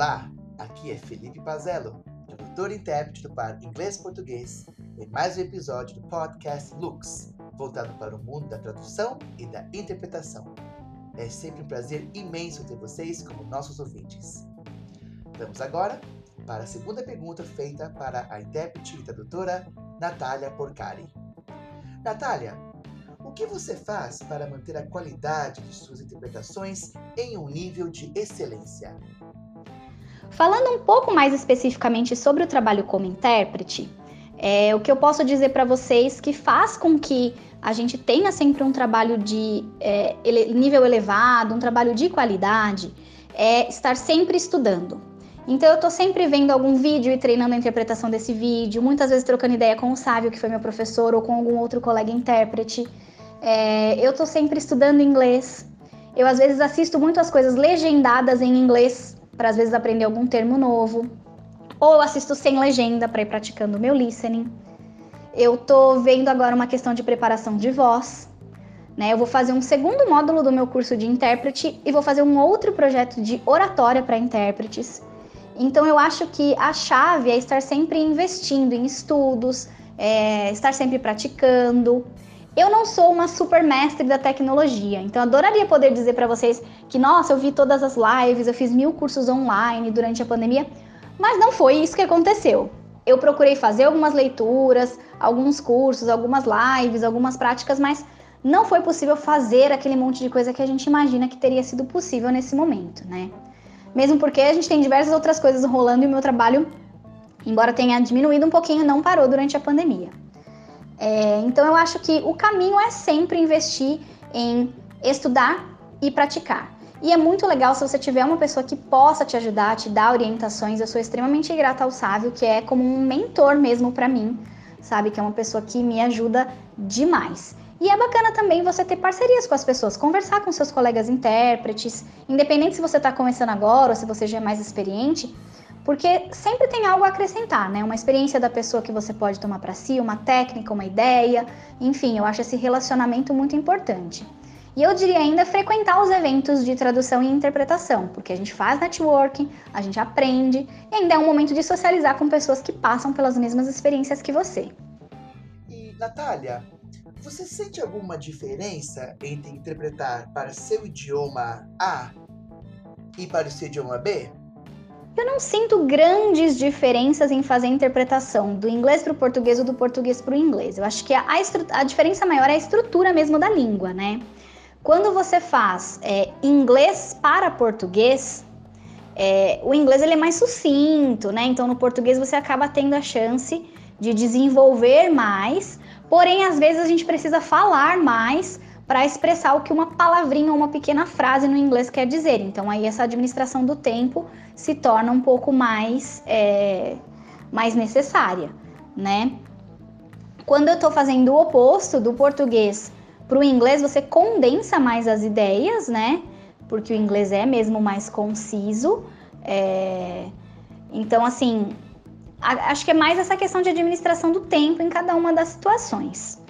Olá, aqui é Felipe Pazello, tradutor e intérprete do par inglês-português, em mais um episódio do podcast Lux, voltado para o mundo da tradução e da interpretação. É sempre um prazer imenso ter vocês como nossos ouvintes. Vamos agora para a segunda pergunta feita para a intérprete e tradutora Natália Porcari. Natália, o que você faz para manter a qualidade de suas interpretações em um nível de excelência? Falando um pouco mais especificamente sobre o trabalho como intérprete, é, o que eu posso dizer para vocês que faz com que a gente tenha sempre um trabalho de é, ele, nível elevado, um trabalho de qualidade, é estar sempre estudando. Então eu estou sempre vendo algum vídeo e treinando a interpretação desse vídeo, muitas vezes trocando ideia com o Sávio, que foi meu professor, ou com algum outro colega intérprete. É, eu estou sempre estudando inglês. Eu às vezes assisto muito as coisas legendadas em inglês para às vezes aprender algum termo novo. Ou eu assisto sem legenda para ir praticando o meu listening. Eu tô vendo agora uma questão de preparação de voz. Né? Eu vou fazer um segundo módulo do meu curso de intérprete e vou fazer um outro projeto de oratória para intérpretes. Então eu acho que a chave é estar sempre investindo em estudos, é, estar sempre praticando. Eu não sou uma super mestre da tecnologia, então adoraria poder dizer para vocês que, nossa, eu vi todas as lives, eu fiz mil cursos online durante a pandemia, mas não foi isso que aconteceu. Eu procurei fazer algumas leituras, alguns cursos, algumas lives, algumas práticas, mas não foi possível fazer aquele monte de coisa que a gente imagina que teria sido possível nesse momento, né? Mesmo porque a gente tem diversas outras coisas rolando e o meu trabalho, embora tenha diminuído um pouquinho, não parou durante a pandemia. É, então eu acho que o caminho é sempre investir em estudar e praticar. E é muito legal se você tiver uma pessoa que possa te ajudar, te dar orientações. Eu sou extremamente grata ao Sávio, que é como um mentor mesmo para mim, sabe? Que é uma pessoa que me ajuda demais. E é bacana também você ter parcerias com as pessoas, conversar com seus colegas intérpretes, independente se você está começando agora ou se você já é mais experiente, porque sempre tem algo a acrescentar, né? Uma experiência da pessoa que você pode tomar para si, uma técnica, uma ideia, enfim, eu acho esse relacionamento muito importante. E eu diria ainda frequentar os eventos de tradução e interpretação, porque a gente faz networking, a gente aprende e ainda é um momento de socializar com pessoas que passam pelas mesmas experiências que você. E, Natália, você sente alguma diferença entre interpretar para seu idioma A e para o seu idioma B? Eu não sinto grandes diferenças em fazer a interpretação do inglês para o português ou do português para o inglês. Eu acho que a, a, diferença maior é a estrutura mesmo da língua, né? Quando você faz é, inglês para português, é, o inglês ele é mais sucinto, né? Então no português você acaba tendo a chance de desenvolver mais, porém às vezes a gente precisa falar mais para expressar o que uma palavrinha ou uma pequena frase no inglês quer dizer. Então aí essa administração do tempo se torna um pouco mais, é, mais necessária, né? Quando eu estou fazendo o oposto do português para o inglês, você condensa mais as ideias, né? Porque o inglês é mesmo mais conciso. É... Então, assim, acho que é mais essa questão de administração do tempo em cada uma das situações.